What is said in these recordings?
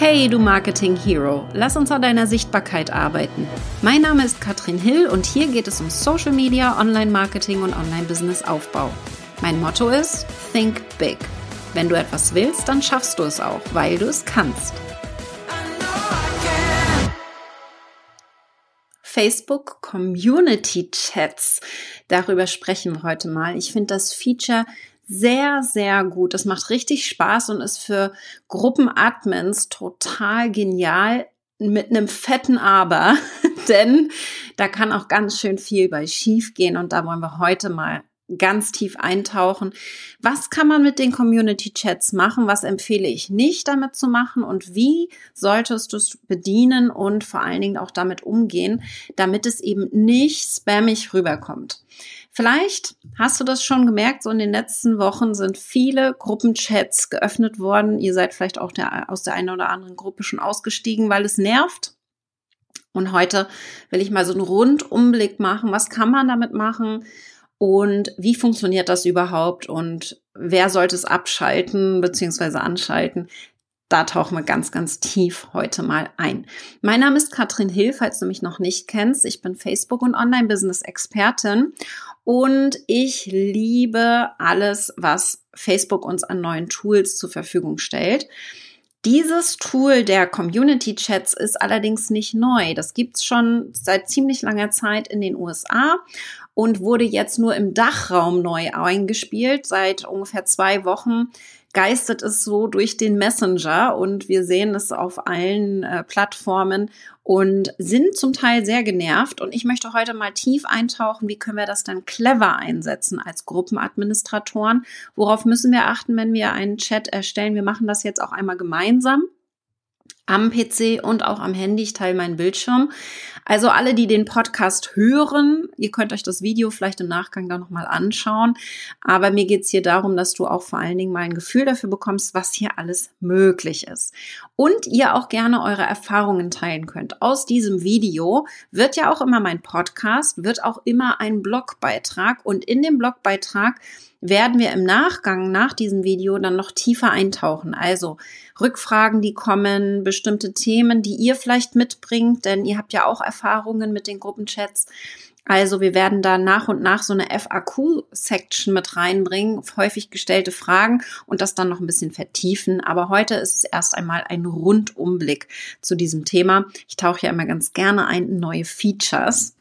Hey, du Marketing Hero, lass uns an deiner Sichtbarkeit arbeiten. Mein Name ist Katrin Hill und hier geht es um Social Media, Online-Marketing und Online-Business-Aufbau. Mein Motto ist Think Big. Wenn du etwas willst, dann schaffst du es auch, weil du es kannst. Facebook Community Chats. Darüber sprechen wir heute mal. Ich finde das Feature sehr, sehr gut. Das macht richtig Spaß und ist für Gruppenadmins total genial mit einem fetten Aber, denn da kann auch ganz schön viel bei schief gehen und da wollen wir heute mal ganz tief eintauchen. Was kann man mit den Community Chats machen? Was empfehle ich nicht damit zu machen? Und wie solltest du es bedienen und vor allen Dingen auch damit umgehen, damit es eben nicht spammig rüberkommt? Vielleicht hast du das schon gemerkt, so in den letzten Wochen sind viele Gruppenchats geöffnet worden. Ihr seid vielleicht auch der, aus der einen oder anderen Gruppe schon ausgestiegen, weil es nervt. Und heute will ich mal so einen Rundumblick machen. Was kann man damit machen? Und wie funktioniert das überhaupt? Und wer sollte es abschalten bzw. anschalten? Da tauchen wir ganz, ganz tief heute mal ein. Mein Name ist Katrin Hill, falls du mich noch nicht kennst. Ich bin Facebook- und Online-Business-Expertin und ich liebe alles, was Facebook uns an neuen Tools zur Verfügung stellt. Dieses Tool der Community Chats ist allerdings nicht neu. Das gibt's schon seit ziemlich langer Zeit in den USA und wurde jetzt nur im Dachraum neu eingespielt. Seit ungefähr zwei Wochen geistet es so durch den Messenger und wir sehen es auf allen äh, Plattformen und sind zum Teil sehr genervt. Und ich möchte heute mal tief eintauchen, wie können wir das dann clever einsetzen als Gruppenadministratoren? Worauf müssen wir achten, wenn wir einen Chat erstellen? Wir machen das jetzt auch einmal gemeinsam am PC und auch am Handy. Ich teile meinen Bildschirm. Also alle, die den Podcast hören, ihr könnt euch das Video vielleicht im Nachgang da nochmal anschauen. Aber mir geht's hier darum, dass du auch vor allen Dingen mal ein Gefühl dafür bekommst, was hier alles möglich ist. Und ihr auch gerne eure Erfahrungen teilen könnt. Aus diesem Video wird ja auch immer mein Podcast, wird auch immer ein Blogbeitrag. Und in dem Blogbeitrag werden wir im Nachgang nach diesem Video dann noch tiefer eintauchen. Also Rückfragen, die kommen, bestimmte Themen, die ihr vielleicht mitbringt, denn ihr habt ja auch Erfahrungen mit den Gruppenchats. Also wir werden da nach und nach so eine FAQ-Section mit reinbringen, häufig gestellte Fragen und das dann noch ein bisschen vertiefen. Aber heute ist es erst einmal ein Rundumblick zu diesem Thema. Ich tauche ja immer ganz gerne ein in neue Features.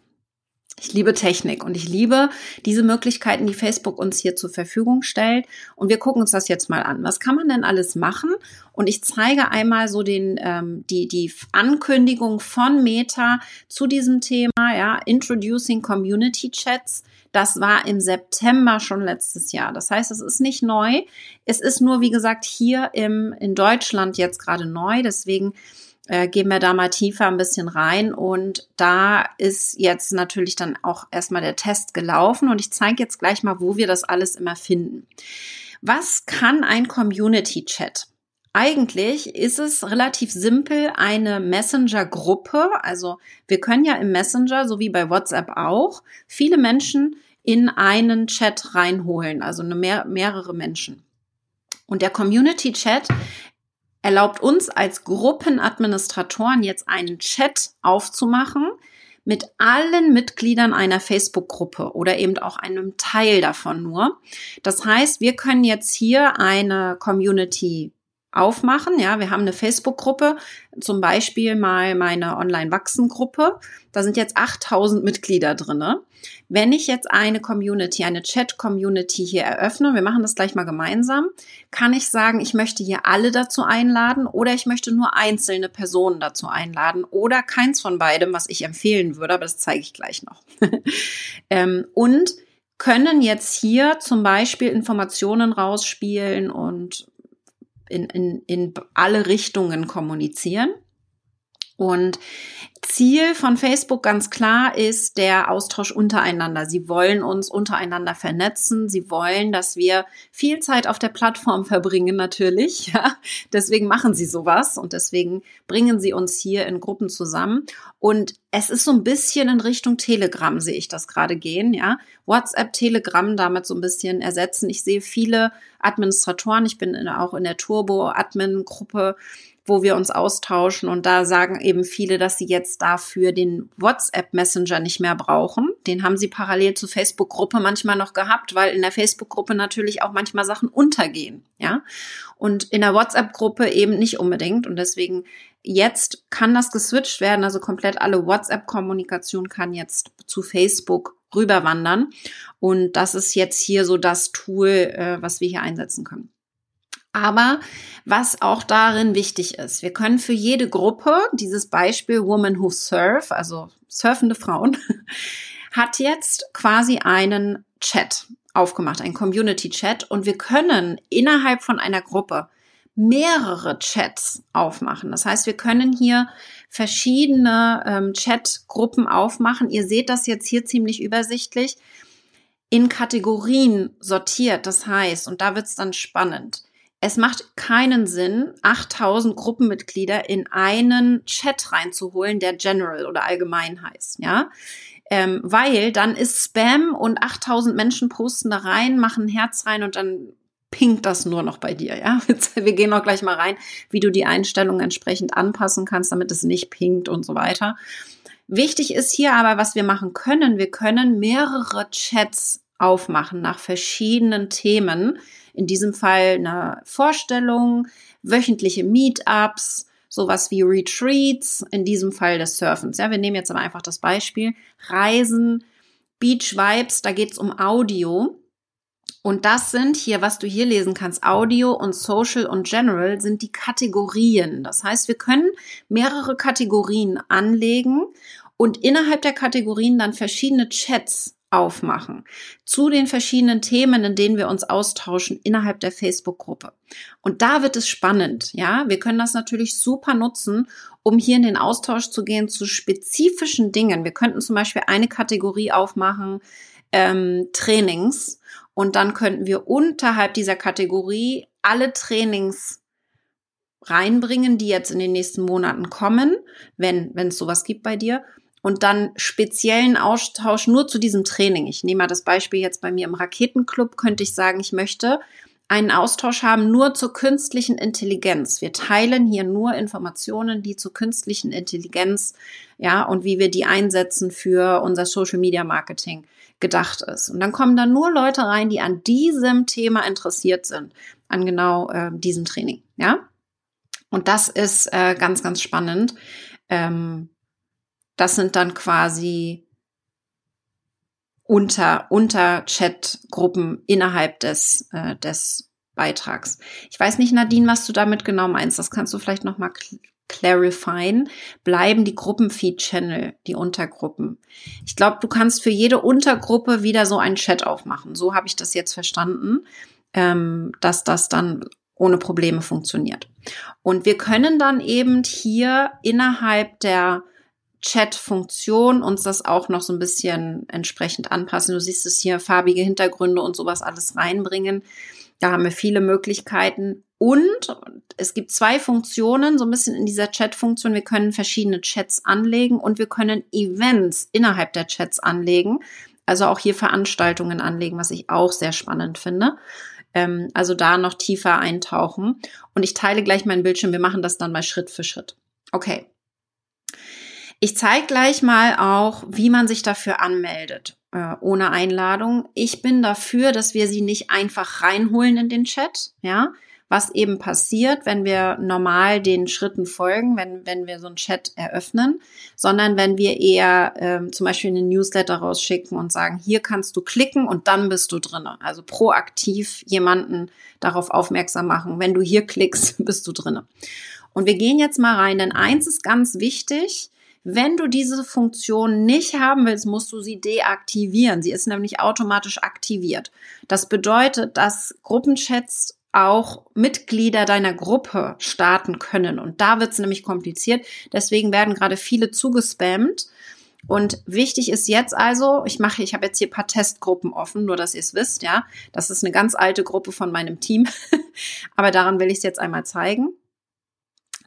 Ich liebe Technik und ich liebe diese Möglichkeiten, die Facebook uns hier zur Verfügung stellt. Und wir gucken uns das jetzt mal an. Was kann man denn alles machen? Und ich zeige einmal so den, ähm, die, die Ankündigung von Meta zu diesem Thema, ja, Introducing Community Chats. Das war im September schon letztes Jahr. Das heißt, es ist nicht neu. Es ist nur, wie gesagt, hier im, in Deutschland jetzt gerade neu. Deswegen äh, gehen wir da mal tiefer ein bisschen rein. Und da ist jetzt natürlich dann auch erstmal der Test gelaufen. Und ich zeige jetzt gleich mal, wo wir das alles immer finden. Was kann ein Community Chat? Eigentlich ist es relativ simpel, eine Messenger-Gruppe, also wir können ja im Messenger, so wie bei WhatsApp auch, viele Menschen in einen Chat reinholen, also mehr, mehrere Menschen. Und der Community Chat erlaubt uns als Gruppenadministratoren jetzt einen Chat aufzumachen mit allen Mitgliedern einer Facebook-Gruppe oder eben auch einem Teil davon nur. Das heißt, wir können jetzt hier eine Community aufmachen. Ja, wir haben eine Facebook-Gruppe, zum Beispiel mal meine Online-Wachsen-Gruppe. Da sind jetzt 8000 Mitglieder drinne. Wenn ich jetzt eine Community, eine Chat-Community hier eröffne, wir machen das gleich mal gemeinsam, kann ich sagen, ich möchte hier alle dazu einladen oder ich möchte nur einzelne Personen dazu einladen oder keins von beidem, was ich empfehlen würde, aber das zeige ich gleich noch. ähm, und können jetzt hier zum Beispiel Informationen rausspielen und in, in, in alle Richtungen kommunizieren. Und Ziel von Facebook ganz klar ist der Austausch untereinander. Sie wollen uns untereinander vernetzen. Sie wollen, dass wir viel Zeit auf der Plattform verbringen, natürlich. Ja. Deswegen machen sie sowas und deswegen bringen sie uns hier in Gruppen zusammen. Und es ist so ein bisschen in Richtung Telegram, sehe ich das gerade gehen, ja. WhatsApp, Telegram damit so ein bisschen ersetzen. Ich sehe viele Administratoren. Ich bin auch in der Turbo-Admin-Gruppe wo wir uns austauschen. Und da sagen eben viele, dass sie jetzt dafür den WhatsApp Messenger nicht mehr brauchen. Den haben sie parallel zur Facebook-Gruppe manchmal noch gehabt, weil in der Facebook-Gruppe natürlich auch manchmal Sachen untergehen. Ja. Und in der WhatsApp-Gruppe eben nicht unbedingt. Und deswegen jetzt kann das geswitcht werden. Also komplett alle WhatsApp-Kommunikation kann jetzt zu Facebook rüberwandern. Und das ist jetzt hier so das Tool, äh, was wir hier einsetzen können. Aber was auch darin wichtig ist, wir können für jede Gruppe dieses Beispiel Woman Who Surf, also surfende Frauen, hat jetzt quasi einen Chat aufgemacht, einen Community Chat und wir können innerhalb von einer Gruppe mehrere Chats aufmachen. Das heißt, wir können hier verschiedene ähm, Chatgruppen aufmachen. Ihr seht das jetzt hier ziemlich übersichtlich in Kategorien sortiert. Das heißt, und da wird's dann spannend es macht keinen Sinn, 8000 Gruppenmitglieder in einen Chat reinzuholen, der General oder allgemein heißt, ja. Ähm, weil dann ist Spam und 8000 Menschen posten da rein, machen ein Herz rein und dann pinkt das nur noch bei dir, ja. Wir gehen auch gleich mal rein, wie du die Einstellungen entsprechend anpassen kannst, damit es nicht pinkt und so weiter. Wichtig ist hier aber, was wir machen können. Wir können mehrere Chats aufmachen nach verschiedenen Themen, in diesem Fall eine Vorstellung, wöchentliche Meetups, sowas wie Retreats, in diesem Fall des Surfens. Ja, wir nehmen jetzt aber einfach das Beispiel. Reisen, Beach Vibes, da geht's um Audio. Und das sind hier, was du hier lesen kannst, Audio und Social und General sind die Kategorien. Das heißt, wir können mehrere Kategorien anlegen und innerhalb der Kategorien dann verschiedene Chats aufmachen zu den verschiedenen Themen, in denen wir uns austauschen innerhalb der Facebook-Gruppe. Und da wird es spannend, ja. Wir können das natürlich super nutzen, um hier in den Austausch zu gehen zu spezifischen Dingen. Wir könnten zum Beispiel eine Kategorie aufmachen, ähm, Trainings, und dann könnten wir unterhalb dieser Kategorie alle Trainings reinbringen, die jetzt in den nächsten Monaten kommen, wenn wenn es sowas gibt bei dir und dann speziellen Austausch nur zu diesem Training. Ich nehme mal das Beispiel jetzt bei mir im Raketenclub, könnte ich sagen, ich möchte einen Austausch haben nur zur künstlichen Intelligenz. Wir teilen hier nur Informationen, die zur künstlichen Intelligenz, ja, und wie wir die einsetzen für unser Social Media Marketing gedacht ist. Und dann kommen da nur Leute rein, die an diesem Thema interessiert sind, an genau äh, diesem Training, ja. Und das ist äh, ganz, ganz spannend. Ähm, das sind dann quasi unter, unter Chatgruppen innerhalb des, äh, des Beitrags. Ich weiß nicht, Nadine, was du damit genau meinst. Das kannst du vielleicht nochmal clarifyen. Bleiben die Gruppenfeed-Channel, die Untergruppen. Ich glaube, du kannst für jede Untergruppe wieder so einen Chat aufmachen. So habe ich das jetzt verstanden, ähm, dass das dann ohne Probleme funktioniert. Und wir können dann eben hier innerhalb der Chat-Funktion uns das auch noch so ein bisschen entsprechend anpassen. Du siehst es hier, farbige Hintergründe und sowas alles reinbringen. Da haben wir viele Möglichkeiten. Und es gibt zwei Funktionen, so ein bisschen in dieser Chat-Funktion. Wir können verschiedene Chats anlegen und wir können Events innerhalb der Chats anlegen. Also auch hier Veranstaltungen anlegen, was ich auch sehr spannend finde. Ähm, also da noch tiefer eintauchen. Und ich teile gleich meinen Bildschirm. Wir machen das dann mal Schritt für Schritt. Okay. Ich zeige gleich mal auch, wie man sich dafür anmeldet, äh, ohne Einladung. Ich bin dafür, dass wir sie nicht einfach reinholen in den Chat, ja, was eben passiert, wenn wir normal den Schritten folgen, wenn, wenn wir so einen Chat eröffnen, sondern wenn wir eher ähm, zum Beispiel einen Newsletter rausschicken und sagen, hier kannst du klicken und dann bist du drinne. Also proaktiv jemanden darauf aufmerksam machen. Wenn du hier klickst, bist du drinne. Und wir gehen jetzt mal rein, denn eins ist ganz wichtig, wenn du diese Funktion nicht haben willst, musst du sie deaktivieren. Sie ist nämlich automatisch aktiviert. Das bedeutet, dass Gruppenchats auch Mitglieder deiner Gruppe starten können. Und da wird es nämlich kompliziert. Deswegen werden gerade viele zugespammt. Und wichtig ist jetzt also, ich mache, ich habe jetzt hier paar Testgruppen offen, nur dass ihr es wisst, ja. Das ist eine ganz alte Gruppe von meinem Team. Aber daran will ich es jetzt einmal zeigen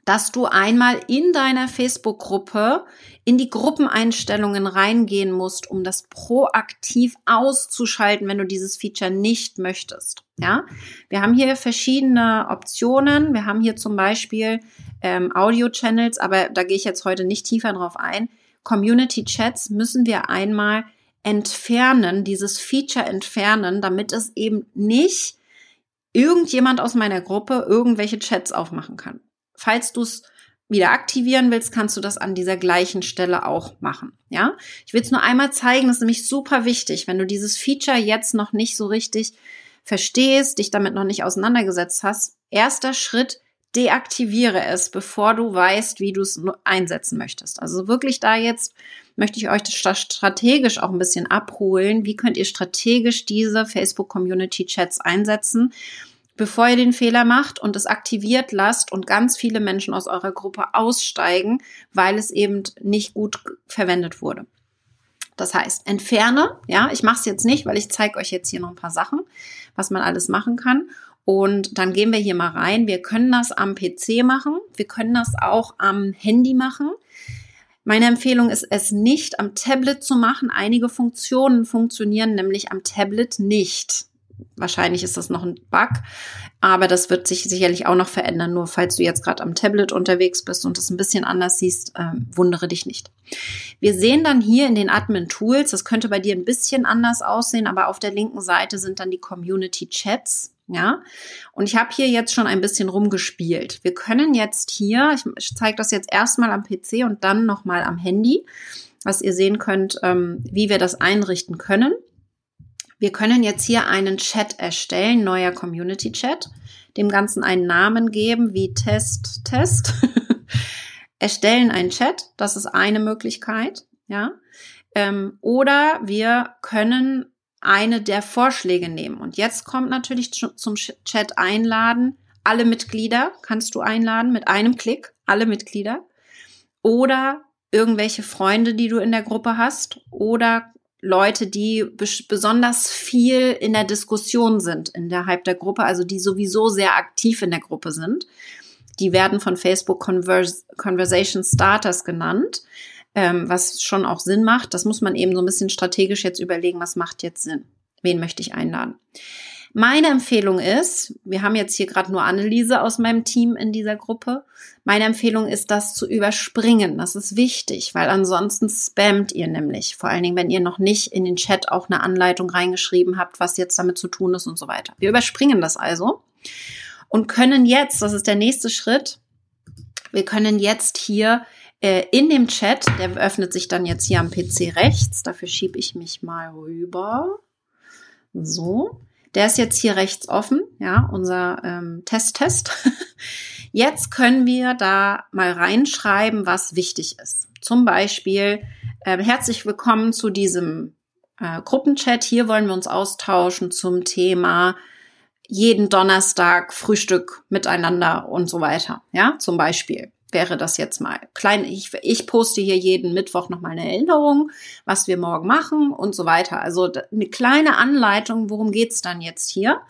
dass du einmal in deiner Facebook-Gruppe in die Gruppeneinstellungen reingehen musst, um das proaktiv auszuschalten, wenn du dieses Feature nicht möchtest. Ja, wir haben hier verschiedene Optionen. Wir haben hier zum Beispiel ähm, Audio-Channels, aber da gehe ich jetzt heute nicht tiefer drauf ein. Community-Chats müssen wir einmal entfernen, dieses Feature entfernen, damit es eben nicht irgendjemand aus meiner Gruppe irgendwelche Chats aufmachen kann. Falls du es wieder aktivieren willst, kannst du das an dieser gleichen Stelle auch machen. Ja, ich will es nur einmal zeigen, das ist nämlich super wichtig, wenn du dieses Feature jetzt noch nicht so richtig verstehst, dich damit noch nicht auseinandergesetzt hast. Erster Schritt, deaktiviere es, bevor du weißt, wie du es einsetzen möchtest. Also wirklich da jetzt möchte ich euch strategisch auch ein bisschen abholen. Wie könnt ihr strategisch diese Facebook Community Chats einsetzen? Bevor ihr den Fehler macht und es aktiviert lasst und ganz viele Menschen aus eurer Gruppe aussteigen, weil es eben nicht gut verwendet wurde. Das heißt, entferne, ja, ich mache es jetzt nicht, weil ich zeige euch jetzt hier noch ein paar Sachen, was man alles machen kann. Und dann gehen wir hier mal rein. Wir können das am PC machen. Wir können das auch am Handy machen. Meine Empfehlung ist, es nicht am Tablet zu machen. Einige Funktionen funktionieren nämlich am Tablet nicht. Wahrscheinlich ist das noch ein Bug, aber das wird sich sicherlich auch noch verändern. Nur falls du jetzt gerade am Tablet unterwegs bist und es ein bisschen anders siehst, äh, wundere dich nicht. Wir sehen dann hier in den Admin Tools, das könnte bei dir ein bisschen anders aussehen, aber auf der linken Seite sind dann die Community Chats. Ja, und ich habe hier jetzt schon ein bisschen rumgespielt. Wir können jetzt hier, ich zeige das jetzt erstmal am PC und dann nochmal am Handy, was ihr sehen könnt, ähm, wie wir das einrichten können. Wir können jetzt hier einen Chat erstellen, neuer Community Chat, dem Ganzen einen Namen geben wie Test, Test. erstellen einen Chat, das ist eine Möglichkeit, ja. Ähm, oder wir können eine der Vorschläge nehmen. Und jetzt kommt natürlich zum Chat einladen. Alle Mitglieder kannst du einladen mit einem Klick, alle Mitglieder. Oder irgendwelche Freunde, die du in der Gruppe hast. Oder Leute, die besonders viel in der Diskussion sind innerhalb der Gruppe, also die sowieso sehr aktiv in der Gruppe sind. Die werden von Facebook Convers Conversation Starters genannt, ähm, was schon auch Sinn macht. Das muss man eben so ein bisschen strategisch jetzt überlegen, was macht jetzt Sinn? Wen möchte ich einladen? Meine Empfehlung ist, wir haben jetzt hier gerade nur Anneliese aus meinem Team in dieser Gruppe. Meine Empfehlung ist, das zu überspringen. Das ist wichtig, weil ansonsten spammt ihr nämlich. Vor allen Dingen, wenn ihr noch nicht in den Chat auch eine Anleitung reingeschrieben habt, was jetzt damit zu tun ist und so weiter. Wir überspringen das also und können jetzt, das ist der nächste Schritt, wir können jetzt hier äh, in dem Chat, der öffnet sich dann jetzt hier am PC rechts, dafür schiebe ich mich mal rüber. So. Der ist jetzt hier rechts offen, ja, unser ähm, Test-Test. Jetzt können wir da mal reinschreiben, was wichtig ist. Zum Beispiel, äh, herzlich willkommen zu diesem äh, Gruppenchat. Hier wollen wir uns austauschen zum Thema jeden Donnerstag Frühstück miteinander und so weiter. Ja, zum Beispiel wäre das jetzt mal klein. Ich, ich poste hier jeden Mittwoch nochmal eine Erinnerung, was wir morgen machen und so weiter. Also eine kleine Anleitung, worum geht's dann jetzt hier,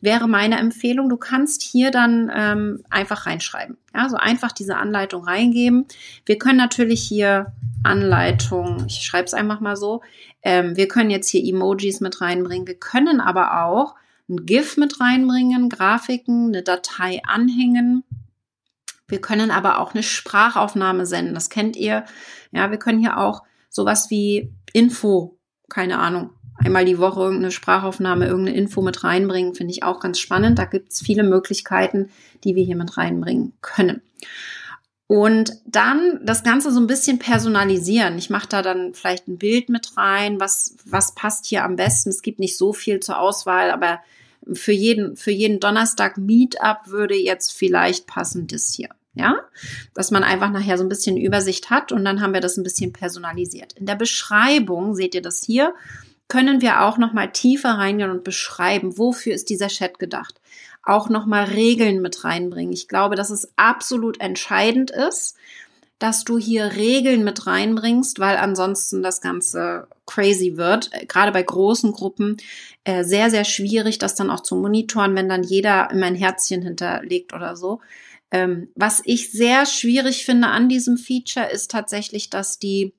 wäre meine Empfehlung. Du kannst hier dann ähm, einfach reinschreiben. Ja, so einfach diese Anleitung reingeben. Wir können natürlich hier Anleitung, ich schreibe es einfach mal so, ähm, wir können jetzt hier Emojis mit reinbringen. Wir können aber auch ein GIF mit reinbringen, Grafiken, eine Datei anhängen wir können aber auch eine Sprachaufnahme senden. Das kennt ihr. Ja, wir können hier auch sowas wie Info, keine Ahnung, einmal die Woche irgendeine Sprachaufnahme, irgendeine Info mit reinbringen, finde ich auch ganz spannend. Da gibt es viele Möglichkeiten, die wir hier mit reinbringen können. Und dann das Ganze so ein bisschen personalisieren. Ich mache da dann vielleicht ein Bild mit rein, was, was passt hier am besten. Es gibt nicht so viel zur Auswahl, aber für jeden, für jeden Donnerstag Meetup würde jetzt vielleicht passen das hier. Ja, dass man einfach nachher so ein bisschen Übersicht hat und dann haben wir das ein bisschen personalisiert. In der Beschreibung seht ihr das hier, können wir auch noch mal tiefer reingehen und beschreiben, wofür ist dieser Chat gedacht. Auch noch mal Regeln mit reinbringen. Ich glaube, dass es absolut entscheidend ist, dass du hier Regeln mit reinbringst, weil ansonsten das Ganze crazy wird. Gerade bei großen Gruppen äh, sehr, sehr schwierig, das dann auch zu monitoren, wenn dann jeder immer ein Herzchen hinterlegt oder so. Ähm, was ich sehr schwierig finde an diesem Feature ist tatsächlich, dass die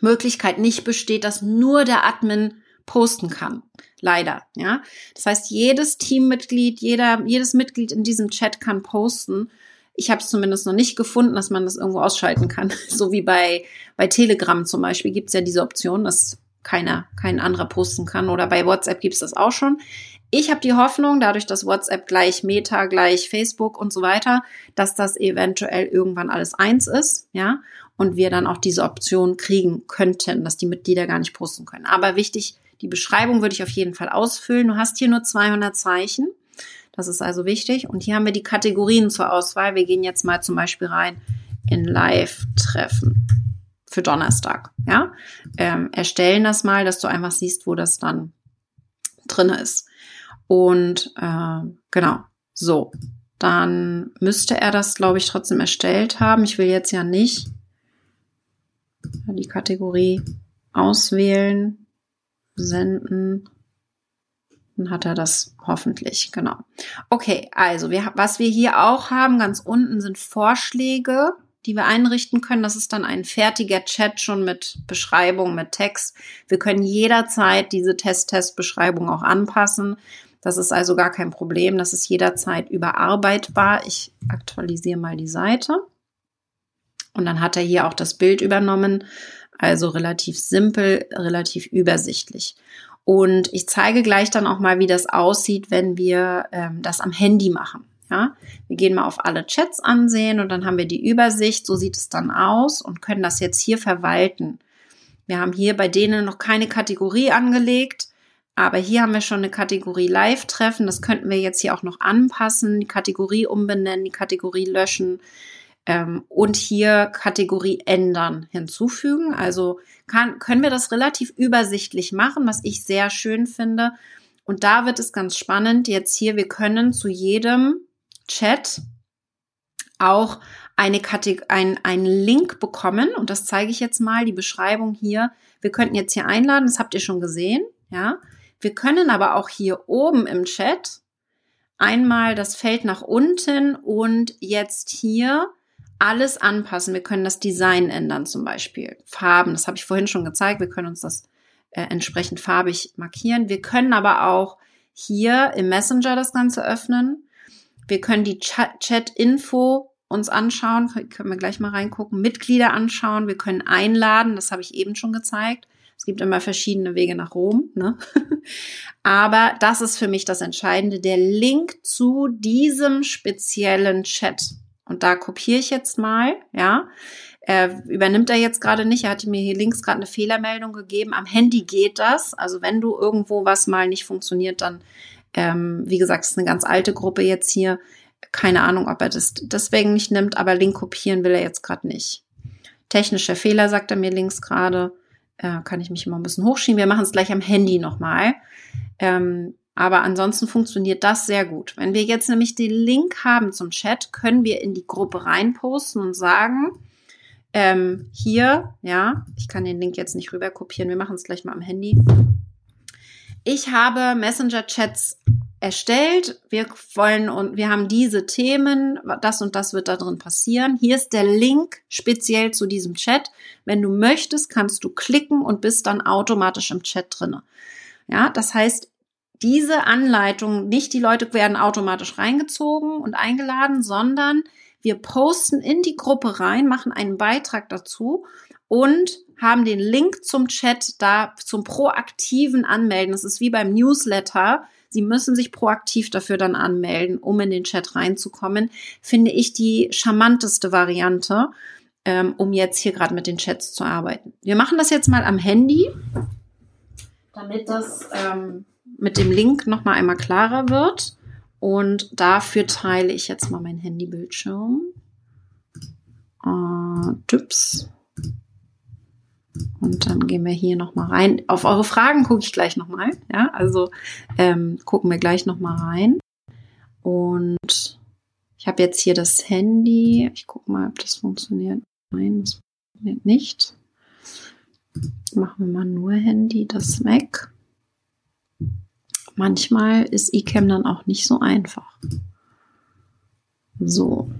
Möglichkeit nicht besteht, dass nur der Admin posten kann. Leider, ja. Das heißt, jedes Teammitglied, jeder, jedes Mitglied in diesem Chat kann posten. Ich habe es zumindest noch nicht gefunden, dass man das irgendwo ausschalten kann. So wie bei, bei Telegram zum Beispiel gibt es ja diese Option, dass keiner, kein anderer posten kann. Oder bei WhatsApp gibt es das auch schon. Ich habe die Hoffnung, dadurch, dass WhatsApp gleich Meta, gleich Facebook und so weiter, dass das eventuell irgendwann alles eins ist, ja, und wir dann auch diese Option kriegen könnten, dass die Mitglieder gar nicht posten können. Aber wichtig, die Beschreibung würde ich auf jeden Fall ausfüllen. Du hast hier nur 200 Zeichen. Das ist also wichtig. Und hier haben wir die Kategorien zur Auswahl. Wir gehen jetzt mal zum Beispiel rein in Live-Treffen für Donnerstag. Ja, ähm, erstellen das mal, dass du einfach siehst, wo das dann drin ist. Und äh, genau, so. Dann müsste er das, glaube ich, trotzdem erstellt haben. Ich will jetzt ja nicht die Kategorie auswählen, senden. Dann hat er das hoffentlich, genau. Okay, also wir, was wir hier auch haben, ganz unten sind Vorschläge die wir einrichten können. Das ist dann ein fertiger Chat schon mit Beschreibung, mit Text. Wir können jederzeit diese Test-Test-Beschreibung auch anpassen. Das ist also gar kein Problem. Das ist jederzeit überarbeitbar. Ich aktualisiere mal die Seite. Und dann hat er hier auch das Bild übernommen. Also relativ simpel, relativ übersichtlich. Und ich zeige gleich dann auch mal, wie das aussieht, wenn wir ähm, das am Handy machen. Ja, wir gehen mal auf alle Chats ansehen und dann haben wir die Übersicht. So sieht es dann aus und können das jetzt hier verwalten. Wir haben hier bei denen noch keine Kategorie angelegt, aber hier haben wir schon eine Kategorie Live-Treffen. Das könnten wir jetzt hier auch noch anpassen, die Kategorie umbenennen, die Kategorie löschen ähm, und hier Kategorie ändern hinzufügen. Also kann, können wir das relativ übersichtlich machen, was ich sehr schön finde. Und da wird es ganz spannend. Jetzt hier, wir können zu jedem Chat auch eine Kategor ein, einen Link bekommen und das zeige ich jetzt mal, die Beschreibung hier. Wir könnten jetzt hier einladen, das habt ihr schon gesehen, ja. Wir können aber auch hier oben im Chat einmal das Feld nach unten und jetzt hier alles anpassen. Wir können das Design ändern zum Beispiel. Farben, das habe ich vorhin schon gezeigt. Wir können uns das äh, entsprechend farbig markieren. Wir können aber auch hier im Messenger das Ganze öffnen wir können die Chat-Info uns anschauen, können wir gleich mal reingucken, Mitglieder anschauen, wir können einladen, das habe ich eben schon gezeigt. Es gibt immer verschiedene Wege nach Rom, ne? Aber das ist für mich das Entscheidende, der Link zu diesem speziellen Chat. Und da kopiere ich jetzt mal, ja. Er übernimmt er jetzt gerade nicht. Er hatte mir hier links gerade eine Fehlermeldung gegeben. Am Handy geht das. Also wenn du irgendwo was mal nicht funktioniert, dann ähm, wie gesagt, es ist eine ganz alte Gruppe jetzt hier. Keine Ahnung, ob er das deswegen nicht nimmt, aber Link kopieren will er jetzt gerade nicht. Technischer Fehler, sagt er mir links gerade. Äh, kann ich mich immer ein bisschen hochschieben. Wir machen es gleich am Handy nochmal. Ähm, aber ansonsten funktioniert das sehr gut. Wenn wir jetzt nämlich den Link haben zum Chat, können wir in die Gruppe reinposten und sagen, ähm, hier, ja, ich kann den Link jetzt nicht rüber kopieren, wir machen es gleich mal am Handy. Ich habe Messenger-Chats erstellt. Wir wollen und wir haben diese Themen. Das und das wird da drin passieren. Hier ist der Link speziell zu diesem Chat. Wenn du möchtest, kannst du klicken und bist dann automatisch im Chat drinne. Ja, das heißt, diese Anleitung, nicht die Leute werden automatisch reingezogen und eingeladen, sondern wir posten in die Gruppe rein, machen einen Beitrag dazu und haben den Link zum Chat da zum proaktiven Anmelden. Das ist wie beim Newsletter. Sie müssen sich proaktiv dafür dann anmelden, um in den Chat reinzukommen. Finde ich die charmanteste Variante, ähm, um jetzt hier gerade mit den Chats zu arbeiten. Wir machen das jetzt mal am Handy, damit das ähm, mit dem Link nochmal einmal klarer wird. Und dafür teile ich jetzt mal mein Handybildschirm. Äh, Typs. Und dann gehen wir hier nochmal rein. Auf eure Fragen gucke ich gleich nochmal. Ja, also ähm, gucken wir gleich nochmal rein. Und ich habe jetzt hier das Handy. Ich gucke mal, ob das funktioniert. Nein, das funktioniert nicht. Machen wir mal nur Handy, das weg. Manchmal ist eCam dann auch nicht so einfach. So.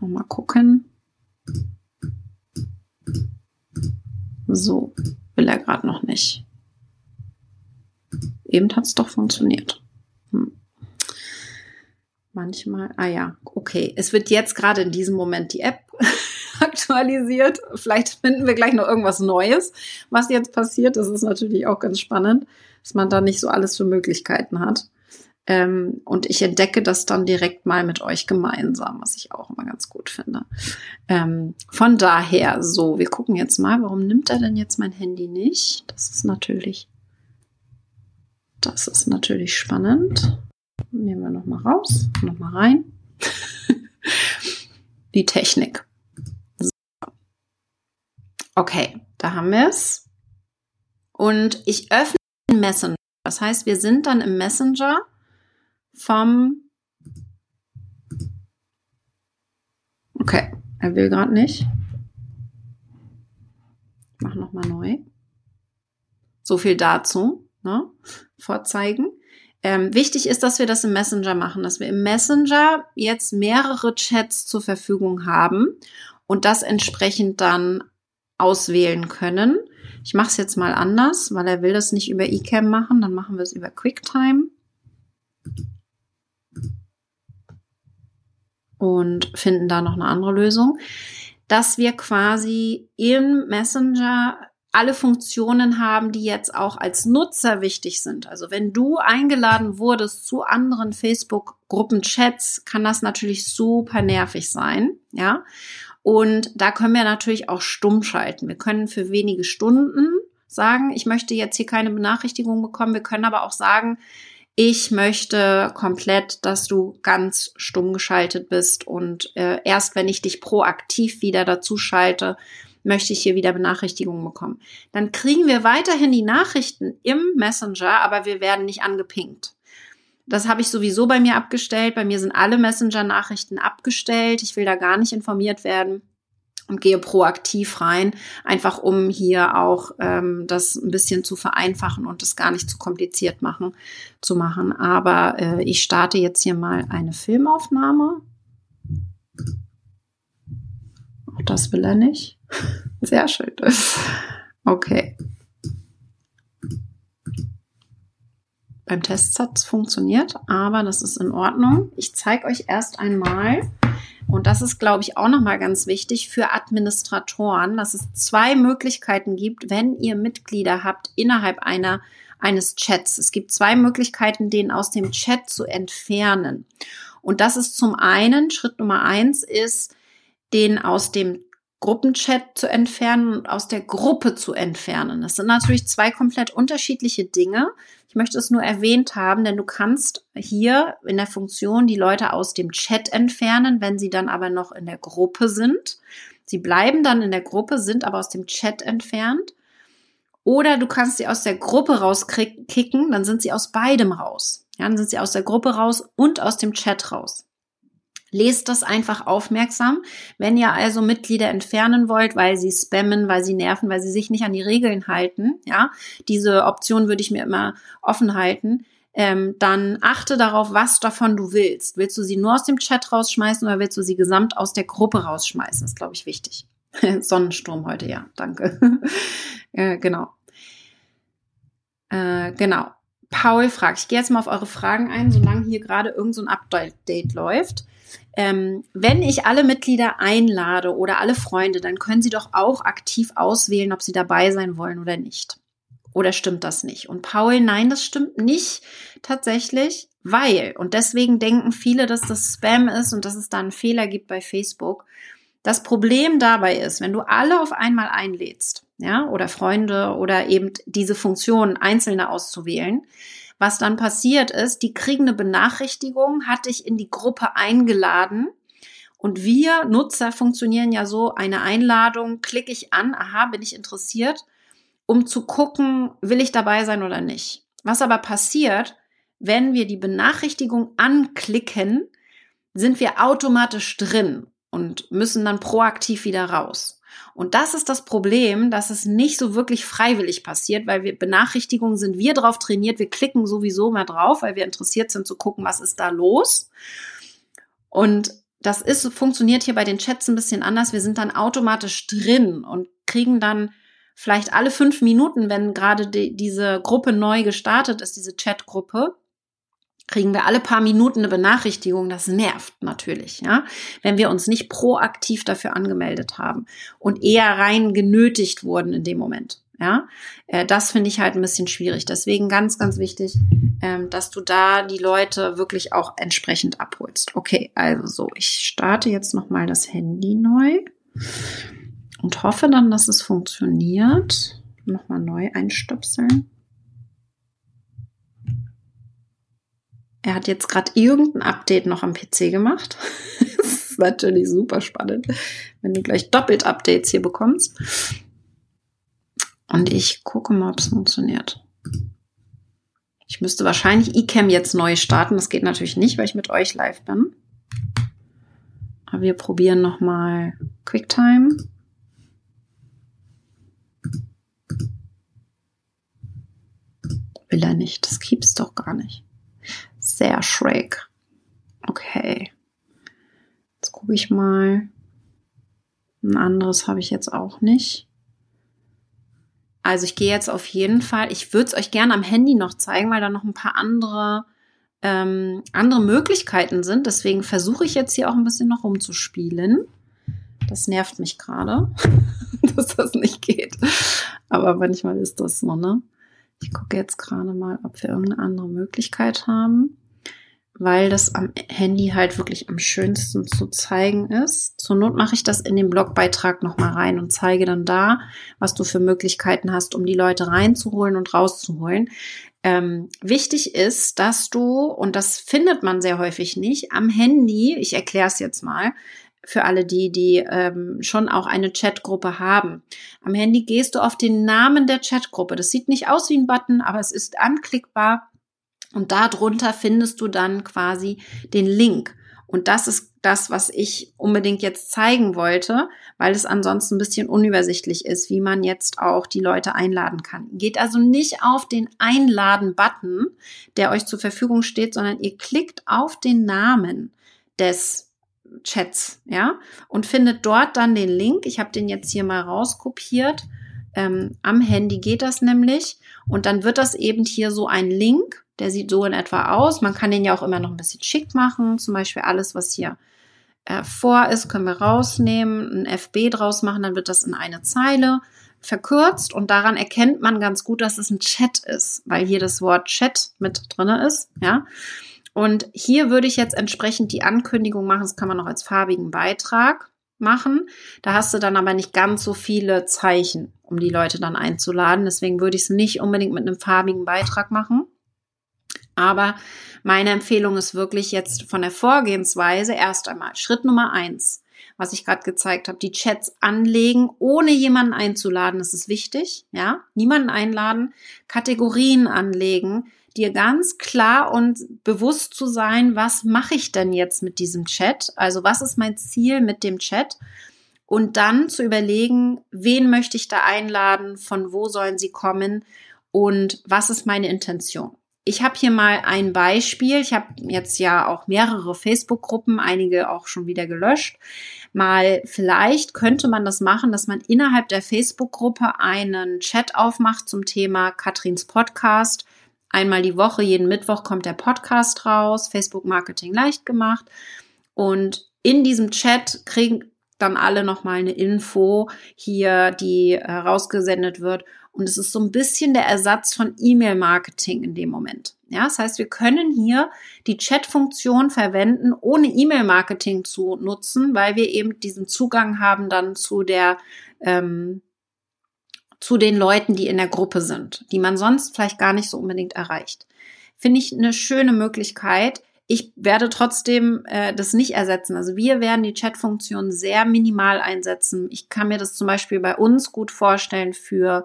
Mal gucken. So, will er gerade noch nicht. Eben hat es doch funktioniert. Hm. Manchmal, ah ja, okay. Es wird jetzt gerade in diesem Moment die App aktualisiert. Vielleicht finden wir gleich noch irgendwas Neues, was jetzt passiert. Das ist natürlich auch ganz spannend, dass man da nicht so alles für Möglichkeiten hat. Ähm, und ich entdecke das dann direkt mal mit euch gemeinsam, was ich auch immer ganz gut finde. Ähm, von daher, so, wir gucken jetzt mal, warum nimmt er denn jetzt mein Handy nicht? Das ist natürlich, das ist natürlich spannend. Nehmen wir nochmal raus, nochmal rein. Die Technik. So. Okay, da haben wir es. Und ich öffne den Messenger. Das heißt, wir sind dann im Messenger vom. Okay, er will gerade nicht. Ich mache nochmal neu. So viel dazu. Ne? Vorzeigen. Ähm, wichtig ist, dass wir das im Messenger machen, dass wir im Messenger jetzt mehrere Chats zur Verfügung haben und das entsprechend dann auswählen können. Ich mache es jetzt mal anders, weil er will das nicht über eCam machen, dann machen wir es über QuickTime. Und finden da noch eine andere Lösung, dass wir quasi im Messenger alle Funktionen haben, die jetzt auch als Nutzer wichtig sind. Also wenn du eingeladen wurdest zu anderen Facebook-Gruppen-Chats, kann das natürlich super nervig sein, ja. Und da können wir natürlich auch stumm schalten. Wir können für wenige Stunden sagen, ich möchte jetzt hier keine Benachrichtigung bekommen. Wir können aber auch sagen, ich möchte komplett, dass du ganz stumm geschaltet bist und äh, erst wenn ich dich proaktiv wieder dazu schalte, möchte ich hier wieder Benachrichtigungen bekommen. Dann kriegen wir weiterhin die Nachrichten im Messenger, aber wir werden nicht angepinkt. Das habe ich sowieso bei mir abgestellt. Bei mir sind alle Messenger-Nachrichten abgestellt. Ich will da gar nicht informiert werden und gehe proaktiv rein, einfach um hier auch ähm, das ein bisschen zu vereinfachen und das gar nicht zu kompliziert machen zu machen. Aber äh, ich starte jetzt hier mal eine Filmaufnahme. Auch das will er nicht. Sehr schön. Okay. Beim Test hat es funktioniert, aber das ist in Ordnung. Ich zeige euch erst einmal, und das ist, glaube ich, auch nochmal ganz wichtig für Administratoren, dass es zwei Möglichkeiten gibt, wenn ihr Mitglieder habt innerhalb einer, eines Chats. Es gibt zwei Möglichkeiten, den aus dem Chat zu entfernen. Und das ist zum einen, Schritt Nummer eins ist, den aus dem Gruppenchat zu entfernen und aus der Gruppe zu entfernen. Das sind natürlich zwei komplett unterschiedliche Dinge. Ich möchte es nur erwähnt haben, denn du kannst hier in der Funktion die Leute aus dem Chat entfernen, wenn sie dann aber noch in der Gruppe sind. Sie bleiben dann in der Gruppe, sind aber aus dem Chat entfernt. Oder du kannst sie aus der Gruppe rauskicken, dann sind sie aus beidem raus. Ja, dann sind sie aus der Gruppe raus und aus dem Chat raus. Lest das einfach aufmerksam. Wenn ihr also Mitglieder entfernen wollt, weil sie spammen, weil sie nerven, weil sie sich nicht an die Regeln halten, ja, diese Option würde ich mir immer offen halten. Ähm, dann achte darauf, was davon du willst. Willst du sie nur aus dem Chat rausschmeißen oder willst du sie gesamt aus der Gruppe rausschmeißen? Das ist, glaube ich, wichtig. Sonnensturm heute, ja, danke. äh, genau. Äh, genau. Paul fragt, ich gehe jetzt mal auf eure Fragen ein, solange hier gerade irgend so Update läuft. Ähm, wenn ich alle Mitglieder einlade oder alle Freunde, dann können sie doch auch aktiv auswählen, ob sie dabei sein wollen oder nicht. Oder stimmt das nicht? Und Paul, nein, das stimmt nicht tatsächlich, weil, und deswegen denken viele, dass das Spam ist und dass es da einen Fehler gibt bei Facebook. Das Problem dabei ist, wenn du alle auf einmal einlädst, ja, oder Freunde oder eben diese Funktion einzelne auszuwählen, was dann passiert ist, die kriegen eine Benachrichtigung, hat dich in die Gruppe eingeladen. Und wir Nutzer funktionieren ja so, eine Einladung klicke ich an, aha, bin ich interessiert, um zu gucken, will ich dabei sein oder nicht. Was aber passiert, wenn wir die Benachrichtigung anklicken, sind wir automatisch drin und müssen dann proaktiv wieder raus. Und das ist das Problem, dass es nicht so wirklich freiwillig passiert, weil wir Benachrichtigungen sind wir drauf trainiert. Wir klicken sowieso mal drauf, weil wir interessiert sind zu gucken, was ist da los. Und das ist, funktioniert hier bei den Chats ein bisschen anders. Wir sind dann automatisch drin und kriegen dann vielleicht alle fünf Minuten, wenn gerade die, diese Gruppe neu gestartet ist, diese Chatgruppe, kriegen wir alle paar Minuten eine Benachrichtigung. Das nervt natürlich, ja, wenn wir uns nicht proaktiv dafür angemeldet haben und eher rein genötigt wurden in dem Moment. Ja, äh, das finde ich halt ein bisschen schwierig. Deswegen ganz, ganz wichtig, ähm, dass du da die Leute wirklich auch entsprechend abholst. Okay, also so, ich starte jetzt nochmal das Handy neu und hoffe dann, dass es funktioniert. Nochmal neu einstöpseln. Er hat jetzt gerade irgendein Update noch am PC gemacht. das ist natürlich super spannend, wenn du gleich doppelt Updates hier bekommst. Und ich gucke mal, ob es funktioniert. Ich müsste wahrscheinlich eCam jetzt neu starten. Das geht natürlich nicht, weil ich mit euch live bin. Aber wir probieren nochmal QuickTime. Will er nicht. Das gibt's doch gar nicht. Sehr schräg. Okay. Jetzt gucke ich mal. Ein anderes habe ich jetzt auch nicht. Also ich gehe jetzt auf jeden Fall, ich würde es euch gerne am Handy noch zeigen, weil da noch ein paar andere, ähm, andere Möglichkeiten sind. Deswegen versuche ich jetzt hier auch ein bisschen noch rumzuspielen. Das nervt mich gerade, dass das nicht geht. Aber manchmal ist das so, ne? Ich gucke jetzt gerade mal, ob wir irgendeine andere Möglichkeit haben, weil das am Handy halt wirklich am schönsten zu zeigen ist. Zur Not mache ich das in den Blogbeitrag nochmal rein und zeige dann da, was du für Möglichkeiten hast, um die Leute reinzuholen und rauszuholen. Ähm, wichtig ist, dass du, und das findet man sehr häufig nicht, am Handy, ich erkläre es jetzt mal, für alle die, die ähm, schon auch eine Chatgruppe haben. Am Handy gehst du auf den Namen der Chatgruppe. Das sieht nicht aus wie ein Button, aber es ist anklickbar. Und darunter findest du dann quasi den Link. Und das ist das, was ich unbedingt jetzt zeigen wollte, weil es ansonsten ein bisschen unübersichtlich ist, wie man jetzt auch die Leute einladen kann. Geht also nicht auf den Einladen-Button, der euch zur Verfügung steht, sondern ihr klickt auf den Namen des Chats, ja, und findet dort dann den Link. Ich habe den jetzt hier mal rauskopiert. Ähm, am Handy geht das nämlich. Und dann wird das eben hier so ein Link, der sieht so in etwa aus. Man kann den ja auch immer noch ein bisschen schick machen. Zum Beispiel alles, was hier äh, vor ist, können wir rausnehmen, ein FB draus machen, dann wird das in eine Zeile verkürzt und daran erkennt man ganz gut, dass es ein Chat ist, weil hier das Wort Chat mit drinne ist, ja. Und hier würde ich jetzt entsprechend die Ankündigung machen, das kann man noch als farbigen Beitrag machen. Da hast du dann aber nicht ganz so viele Zeichen, um die Leute dann einzuladen. Deswegen würde ich es nicht unbedingt mit einem farbigen Beitrag machen. Aber meine Empfehlung ist wirklich jetzt von der Vorgehensweise erst einmal Schritt Nummer eins, was ich gerade gezeigt habe, die Chats anlegen, ohne jemanden einzuladen. Das ist wichtig, ja. Niemanden einladen, Kategorien anlegen, dir ganz klar und bewusst zu sein, was mache ich denn jetzt mit diesem Chat? Also was ist mein Ziel mit dem Chat? Und dann zu überlegen, wen möchte ich da einladen, von wo sollen sie kommen und was ist meine Intention? Ich habe hier mal ein Beispiel. Ich habe jetzt ja auch mehrere Facebook-Gruppen, einige auch schon wieder gelöscht. Mal vielleicht könnte man das machen, dass man innerhalb der Facebook-Gruppe einen Chat aufmacht zum Thema Katrins Podcast Einmal die Woche, jeden Mittwoch kommt der Podcast raus, Facebook Marketing leicht gemacht. Und in diesem Chat kriegen dann alle nochmal eine Info hier, die herausgesendet wird. Und es ist so ein bisschen der Ersatz von E-Mail-Marketing in dem Moment. Ja, das heißt, wir können hier die Chat-Funktion verwenden, ohne E-Mail-Marketing zu nutzen, weil wir eben diesen Zugang haben dann zu der ähm, zu den Leuten, die in der Gruppe sind, die man sonst vielleicht gar nicht so unbedingt erreicht. Finde ich eine schöne Möglichkeit. Ich werde trotzdem äh, das nicht ersetzen. Also wir werden die Chat-Funktion sehr minimal einsetzen. Ich kann mir das zum Beispiel bei uns gut vorstellen für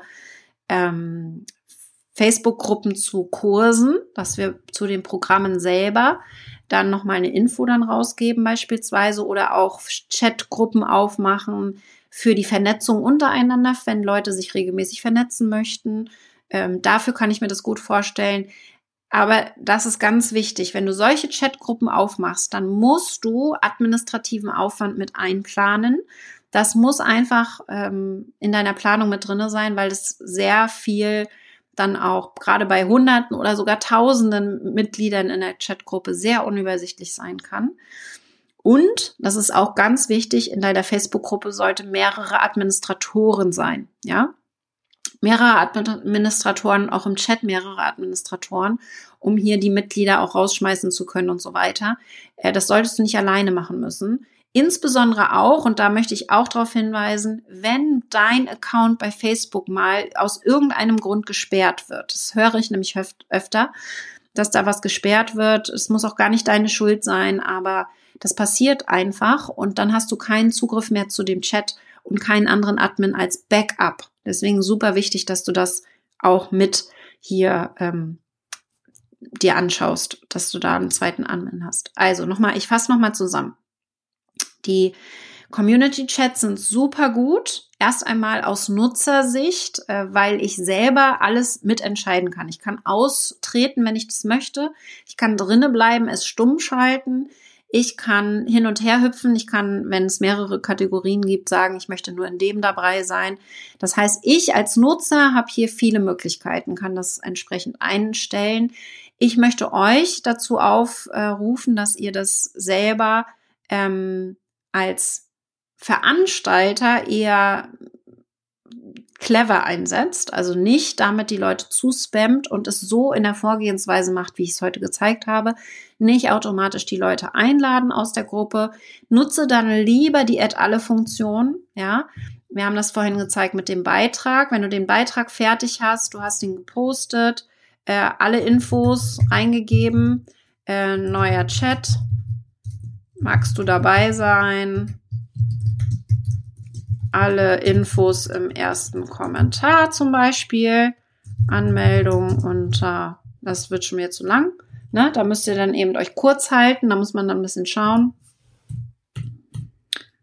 ähm, Facebook-Gruppen zu Kursen, dass wir zu den Programmen selber dann nochmal eine Info dann rausgeben beispielsweise oder auch Chatgruppen aufmachen, für die Vernetzung untereinander, wenn Leute sich regelmäßig vernetzen möchten. Ähm, dafür kann ich mir das gut vorstellen. Aber das ist ganz wichtig. Wenn du solche Chatgruppen aufmachst, dann musst du administrativen Aufwand mit einplanen. Das muss einfach ähm, in deiner Planung mit drinne sein, weil es sehr viel dann auch gerade bei Hunderten oder sogar Tausenden Mitgliedern in der Chatgruppe sehr unübersichtlich sein kann. Und, das ist auch ganz wichtig, in deiner Facebook-Gruppe sollte mehrere Administratoren sein, ja? Mehrere Administratoren, auch im Chat mehrere Administratoren, um hier die Mitglieder auch rausschmeißen zu können und so weiter. Äh, das solltest du nicht alleine machen müssen. Insbesondere auch, und da möchte ich auch darauf hinweisen, wenn dein Account bei Facebook mal aus irgendeinem Grund gesperrt wird. Das höre ich nämlich öfter, dass da was gesperrt wird. Es muss auch gar nicht deine Schuld sein, aber das passiert einfach und dann hast du keinen Zugriff mehr zu dem Chat und keinen anderen Admin als Backup. Deswegen super wichtig, dass du das auch mit hier ähm, dir anschaust, dass du da einen zweiten Admin hast. Also nochmal, ich fasse nochmal zusammen. Die Community Chats sind super gut. Erst einmal aus Nutzersicht, äh, weil ich selber alles mitentscheiden kann. Ich kann austreten, wenn ich das möchte. Ich kann drinne bleiben, es stumm schalten. Ich kann hin und her hüpfen. Ich kann, wenn es mehrere Kategorien gibt, sagen, ich möchte nur in dem dabei sein. Das heißt, ich als Nutzer habe hier viele Möglichkeiten, kann das entsprechend einstellen. Ich möchte euch dazu aufrufen, dass ihr das selber ähm, als Veranstalter eher clever einsetzt, also nicht damit die Leute zuspammt und es so in der Vorgehensweise macht, wie ich es heute gezeigt habe, nicht automatisch die Leute einladen aus der Gruppe, nutze dann lieber die Add alle Funktion, ja. Wir haben das vorhin gezeigt mit dem Beitrag. Wenn du den Beitrag fertig hast, du hast ihn gepostet, äh, alle Infos eingegeben, äh, neuer Chat, Magst du dabei sein? Alle Infos im ersten Kommentar zum Beispiel. Anmeldung unter, das wird schon wieder zu lang. Ne? Da müsst ihr dann eben euch kurz halten. Da muss man dann ein bisschen schauen,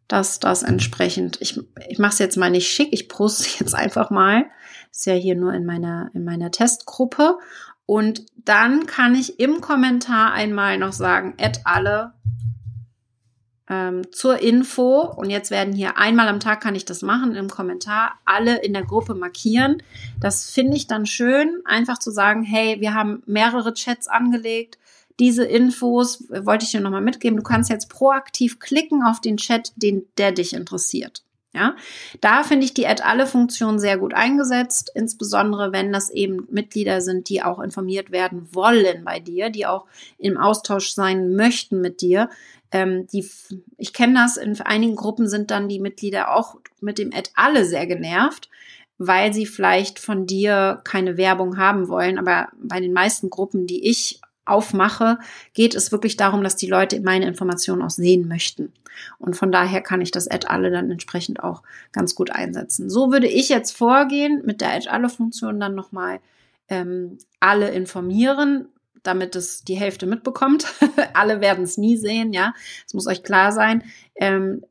dass das entsprechend, ich, ich mache es jetzt mal nicht schick, ich poste jetzt einfach mal. Ist ja hier nur in meiner, in meiner Testgruppe. Und dann kann ich im Kommentar einmal noch sagen, add alle ähm, zur Info, und jetzt werden hier einmal am Tag kann ich das machen, im Kommentar alle in der Gruppe markieren. Das finde ich dann schön, einfach zu sagen, hey, wir haben mehrere Chats angelegt. Diese Infos wollte ich dir nochmal mitgeben. Du kannst jetzt proaktiv klicken auf den Chat, den, der dich interessiert. Ja, da finde ich die Add alle Funktion sehr gut eingesetzt, insbesondere wenn das eben Mitglieder sind, die auch informiert werden wollen bei dir, die auch im Austausch sein möchten mit dir. Ähm, die, ich kenne das, in einigen Gruppen sind dann die Mitglieder auch mit dem Ad alle sehr genervt, weil sie vielleicht von dir keine Werbung haben wollen. Aber bei den meisten Gruppen, die ich aufmache, geht es wirklich darum, dass die Leute meine Informationen auch sehen möchten. Und von daher kann ich das Add alle dann entsprechend auch ganz gut einsetzen. So würde ich jetzt vorgehen mit der Add alle Funktion dann nochmal ähm, alle informieren, damit es die Hälfte mitbekommt. Alle werden es nie sehen, ja. Es muss euch klar sein. Ähm,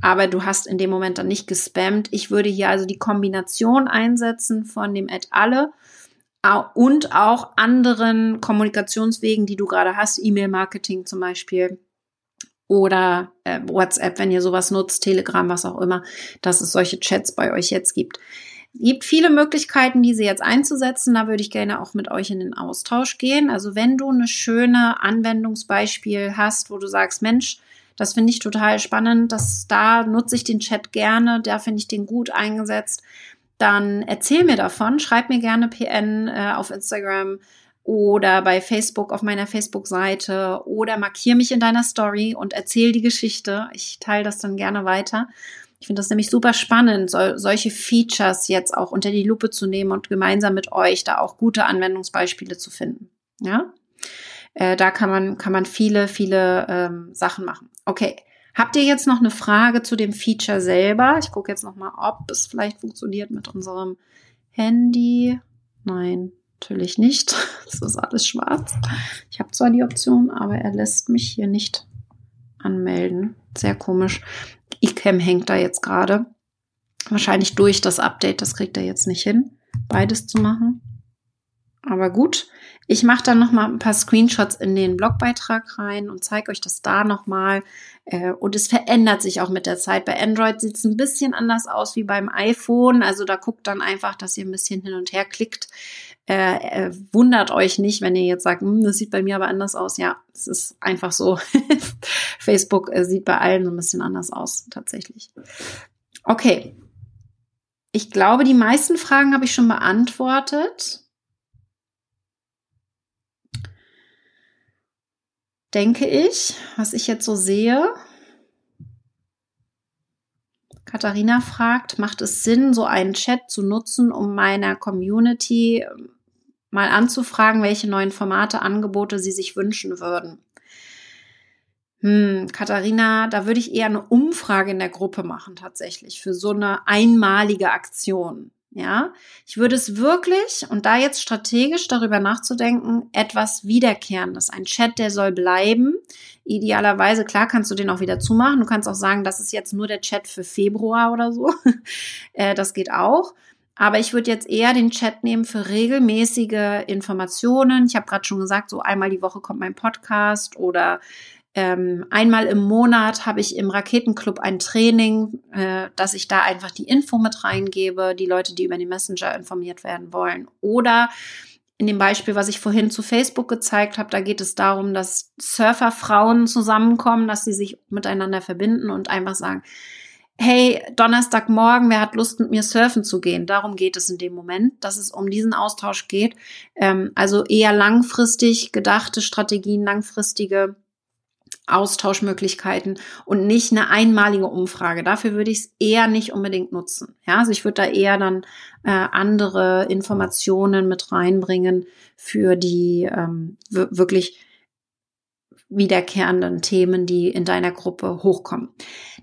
aber du hast in dem Moment dann nicht gespammt. Ich würde hier also die Kombination einsetzen von dem Add alle und auch anderen Kommunikationswegen, die du gerade hast, E-Mail-Marketing zum Beispiel oder äh, WhatsApp, wenn ihr sowas nutzt, Telegram, was auch immer, dass es solche Chats bei euch jetzt gibt gibt viele Möglichkeiten, diese jetzt einzusetzen. Da würde ich gerne auch mit euch in den Austausch gehen. Also wenn du eine schöne Anwendungsbeispiel hast, wo du sagst, Mensch, das finde ich total spannend, dass da nutze ich den Chat gerne, da finde ich den gut eingesetzt, dann erzähl mir davon, schreib mir gerne PN äh, auf Instagram oder bei Facebook auf meiner Facebook-Seite oder markier mich in deiner Story und erzähl die Geschichte. Ich teile das dann gerne weiter. Ich finde das nämlich super spannend, so, solche Features jetzt auch unter die Lupe zu nehmen und gemeinsam mit euch da auch gute Anwendungsbeispiele zu finden. Ja, äh, da kann man kann man viele viele ähm, Sachen machen. Okay. Habt ihr jetzt noch eine Frage zu dem Feature selber? Ich gucke jetzt noch mal, ob es vielleicht funktioniert mit unserem Handy. Nein, natürlich nicht. Es ist alles schwarz. Ich habe zwar die Option, aber er lässt mich hier nicht anmelden. Sehr komisch. iCam hängt da jetzt gerade. Wahrscheinlich durch das Update, das kriegt er jetzt nicht hin, beides zu machen. Aber gut, ich mache dann noch mal ein paar Screenshots in den Blogbeitrag rein und zeige euch das da noch mal. Äh, und es verändert sich auch mit der Zeit. Bei Android sieht es ein bisschen anders aus wie beim iPhone. Also da guckt dann einfach, dass ihr ein bisschen hin und her klickt. äh, äh, wundert euch nicht, wenn ihr jetzt sagt, hm, das sieht bei mir aber anders aus. Ja, es ist einfach so. Facebook äh, sieht bei allen so ein bisschen anders aus, tatsächlich. Okay. Ich glaube, die meisten Fragen habe ich schon beantwortet. Denke ich, was ich jetzt so sehe. Katharina fragt, macht es Sinn, so einen Chat zu nutzen, um meiner Community ähm, mal anzufragen, welche neuen Formate, Angebote sie sich wünschen würden? Hm, Katharina, da würde ich eher eine Umfrage in der Gruppe machen, tatsächlich, für so eine einmalige Aktion. Ja, ich würde es wirklich, und da jetzt strategisch darüber nachzudenken, etwas Wiederkehrendes. Ein Chat, der soll bleiben. Idealerweise, klar, kannst du den auch wieder zumachen. Du kannst auch sagen, das ist jetzt nur der Chat für Februar oder so. Äh, das geht auch. Aber ich würde jetzt eher den Chat nehmen für regelmäßige Informationen. Ich habe gerade schon gesagt, so einmal die Woche kommt mein Podcast oder ähm, einmal im Monat habe ich im Raketenclub ein Training, äh, dass ich da einfach die Info mit reingebe, die Leute, die über die Messenger informiert werden wollen. Oder in dem Beispiel, was ich vorhin zu Facebook gezeigt habe, da geht es darum, dass Surferfrauen zusammenkommen, dass sie sich miteinander verbinden und einfach sagen, hey, Donnerstagmorgen, wer hat Lust mit mir surfen zu gehen? Darum geht es in dem Moment, dass es um diesen Austausch geht. Ähm, also eher langfristig gedachte Strategien, langfristige Austauschmöglichkeiten und nicht eine einmalige Umfrage. Dafür würde ich es eher nicht unbedingt nutzen. Ja, also ich würde da eher dann äh, andere Informationen mit reinbringen für die ähm, wirklich wiederkehrenden Themen, die in deiner Gruppe hochkommen.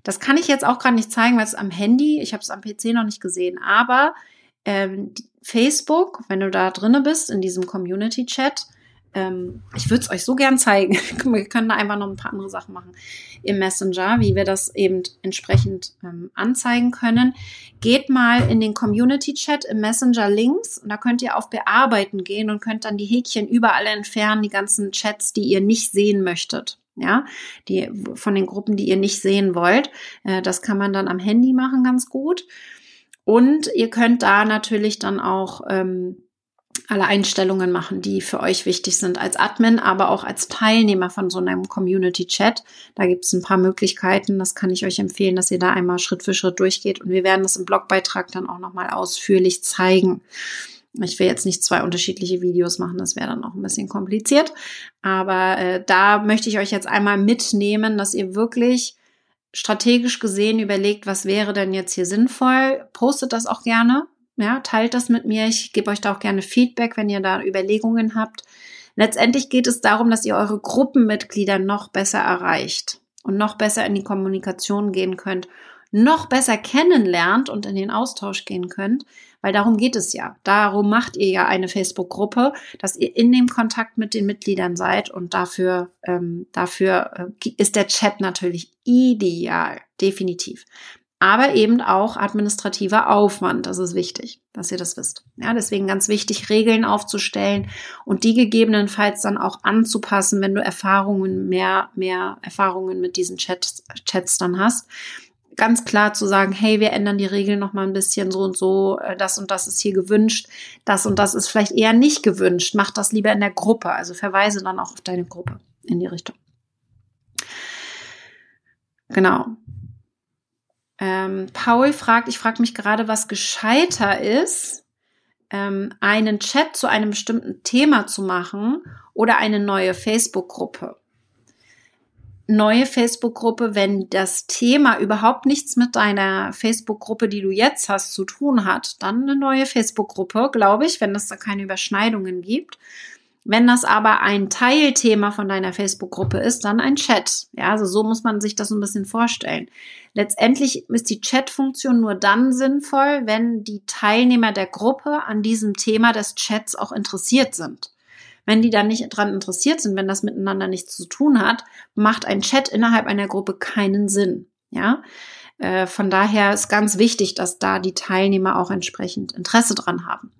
Das kann ich jetzt auch gerade nicht zeigen, weil es am Handy, ich habe es am PC noch nicht gesehen, aber ähm, Facebook, wenn du da drinne bist in diesem Community Chat, ähm, ich würde es euch so gern zeigen. wir können da einfach noch ein paar andere Sachen machen im Messenger, wie wir das eben entsprechend ähm, anzeigen können. Geht mal in den Community-Chat im Messenger links und da könnt ihr auf Bearbeiten gehen und könnt dann die Häkchen überall entfernen, die ganzen Chats, die ihr nicht sehen möchtet. Ja, die von den Gruppen, die ihr nicht sehen wollt. Äh, das kann man dann am Handy machen, ganz gut. Und ihr könnt da natürlich dann auch ähm, alle Einstellungen machen, die für euch wichtig sind als Admin, aber auch als Teilnehmer von so einem Community-Chat. Da gibt es ein paar Möglichkeiten. Das kann ich euch empfehlen, dass ihr da einmal Schritt für Schritt durchgeht. Und wir werden das im Blogbeitrag dann auch nochmal ausführlich zeigen. Ich will jetzt nicht zwei unterschiedliche Videos machen, das wäre dann auch ein bisschen kompliziert. Aber äh, da möchte ich euch jetzt einmal mitnehmen, dass ihr wirklich strategisch gesehen überlegt, was wäre denn jetzt hier sinnvoll. Postet das auch gerne. Ja, teilt das mit mir. Ich gebe euch da auch gerne Feedback, wenn ihr da Überlegungen habt. Letztendlich geht es darum, dass ihr eure Gruppenmitglieder noch besser erreicht und noch besser in die Kommunikation gehen könnt, noch besser kennenlernt und in den Austausch gehen könnt, weil darum geht es ja. Darum macht ihr ja eine Facebook-Gruppe, dass ihr in dem Kontakt mit den Mitgliedern seid und dafür, ähm, dafür äh, ist der Chat natürlich ideal, definitiv aber eben auch administrativer Aufwand. Das ist wichtig, dass ihr das wisst. Ja, deswegen ganz wichtig, Regeln aufzustellen und die gegebenenfalls dann auch anzupassen, wenn du Erfahrungen, mehr, mehr Erfahrungen mit diesen Chats, Chats dann hast. Ganz klar zu sagen, hey, wir ändern die Regeln noch mal ein bisschen so und so, äh, das und das ist hier gewünscht, das und das ist vielleicht eher nicht gewünscht. Mach das lieber in der Gruppe, also verweise dann auch auf deine Gruppe in die Richtung. Genau. Ähm, Paul fragt, ich frage mich gerade, was gescheiter ist, ähm, einen Chat zu einem bestimmten Thema zu machen oder eine neue Facebook-Gruppe. Neue Facebook-Gruppe, wenn das Thema überhaupt nichts mit deiner Facebook-Gruppe, die du jetzt hast, zu tun hat, dann eine neue Facebook-Gruppe, glaube ich, wenn es da keine Überschneidungen gibt. Wenn das aber ein Teilthema von deiner Facebook-Gruppe ist, dann ein Chat. Ja, also so muss man sich das ein bisschen vorstellen. Letztendlich ist die Chat-Funktion nur dann sinnvoll, wenn die Teilnehmer der Gruppe an diesem Thema des Chats auch interessiert sind. Wenn die dann nicht dran interessiert sind, wenn das miteinander nichts zu tun hat, macht ein Chat innerhalb einer Gruppe keinen Sinn. Ja, äh, von daher ist ganz wichtig, dass da die Teilnehmer auch entsprechend Interesse dran haben.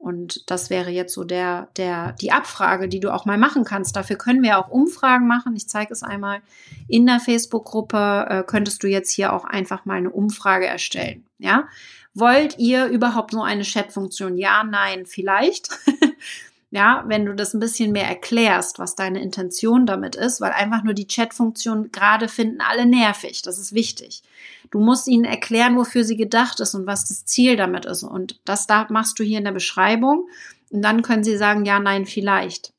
Und das wäre jetzt so der, der, die Abfrage, die du auch mal machen kannst. Dafür können wir auch Umfragen machen. Ich zeige es einmal. In der Facebook-Gruppe äh, könntest du jetzt hier auch einfach mal eine Umfrage erstellen. Ja, wollt ihr überhaupt so eine Chat-Funktion? Ja, nein, vielleicht. ja, wenn du das ein bisschen mehr erklärst, was deine Intention damit ist, weil einfach nur die Chat-Funktion gerade finden alle nervig. Das ist wichtig. Du musst ihnen erklären, wofür sie gedacht ist und was das Ziel damit ist. Und das da machst du hier in der Beschreibung. Und dann können sie sagen, ja, nein, vielleicht.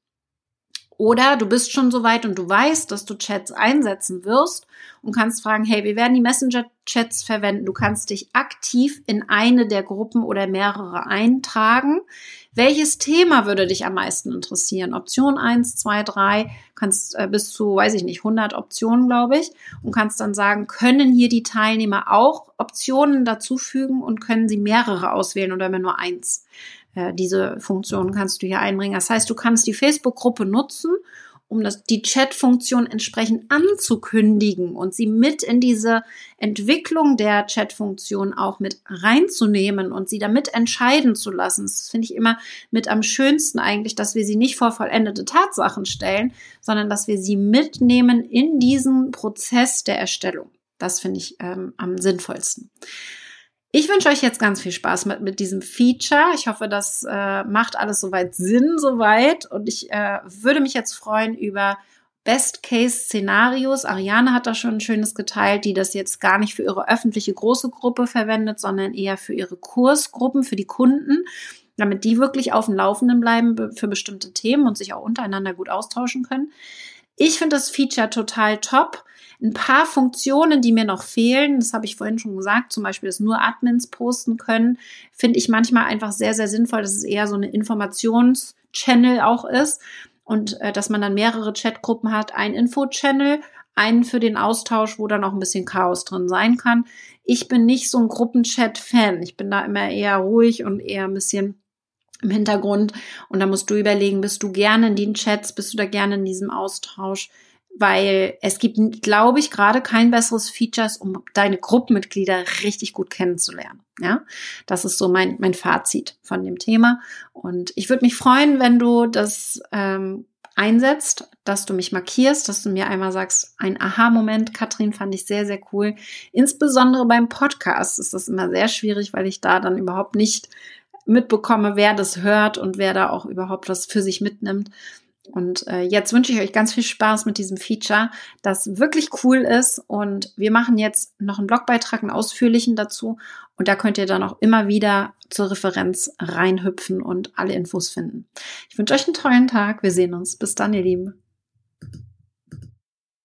Oder du bist schon so weit und du weißt, dass du Chats einsetzen wirst und kannst fragen, hey, wir werden die Messenger-Chats verwenden. Du kannst dich aktiv in eine der Gruppen oder mehrere eintragen. Welches Thema würde dich am meisten interessieren? Option 1, 2, 3, kannst äh, bis zu, weiß ich nicht, 100 Optionen, glaube ich, und kannst dann sagen, können hier die Teilnehmer auch Optionen dazufügen und können sie mehrere auswählen oder immer nur eins? Äh, diese Funktion kannst du hier einbringen. Das heißt, du kannst die Facebook-Gruppe nutzen, um das, die Chat-Funktion entsprechend anzukündigen und sie mit in diese Entwicklung der Chat-Funktion auch mit reinzunehmen und sie damit entscheiden zu lassen. Das finde ich immer mit am schönsten eigentlich, dass wir sie nicht vor vollendete Tatsachen stellen, sondern dass wir sie mitnehmen in diesen Prozess der Erstellung. Das finde ich ähm, am sinnvollsten. Ich wünsche euch jetzt ganz viel Spaß mit, mit diesem Feature. Ich hoffe, das äh, macht alles soweit Sinn, soweit. Und ich äh, würde mich jetzt freuen über Best-Case-Szenarios. Ariane hat da schon ein schönes geteilt, die das jetzt gar nicht für ihre öffentliche große Gruppe verwendet, sondern eher für ihre Kursgruppen, für die Kunden, damit die wirklich auf dem Laufenden bleiben für bestimmte Themen und sich auch untereinander gut austauschen können. Ich finde das Feature total top. Ein paar Funktionen, die mir noch fehlen, das habe ich vorhin schon gesagt, zum Beispiel, dass nur Admins posten können, finde ich manchmal einfach sehr, sehr sinnvoll, dass es eher so eine Informations-Channel auch ist und äh, dass man dann mehrere Chatgruppen hat, ein Info-Channel, einen für den Austausch, wo dann auch ein bisschen Chaos drin sein kann. Ich bin nicht so ein Gruppenchat-Fan. Ich bin da immer eher ruhig und eher ein bisschen im Hintergrund. Und da musst du überlegen, bist du gerne in den Chats, bist du da gerne in diesem Austausch? Weil es gibt, glaube ich, gerade kein besseres Features, um deine Gruppenmitglieder richtig gut kennenzulernen. Ja, das ist so mein, mein Fazit von dem Thema. Und ich würde mich freuen, wenn du das ähm, einsetzt, dass du mich markierst, dass du mir einmal sagst, ein Aha-Moment, Katrin, fand ich sehr, sehr cool. Insbesondere beim Podcast ist das immer sehr schwierig, weil ich da dann überhaupt nicht mitbekomme, wer das hört und wer da auch überhaupt was für sich mitnimmt. Und äh, jetzt wünsche ich euch ganz viel Spaß mit diesem Feature, das wirklich cool ist. Und wir machen jetzt noch einen Blogbeitrag, einen ausführlichen dazu. Und da könnt ihr dann auch immer wieder zur Referenz reinhüpfen und alle Infos finden. Ich wünsche euch einen tollen Tag. Wir sehen uns. Bis dann, ihr Lieben.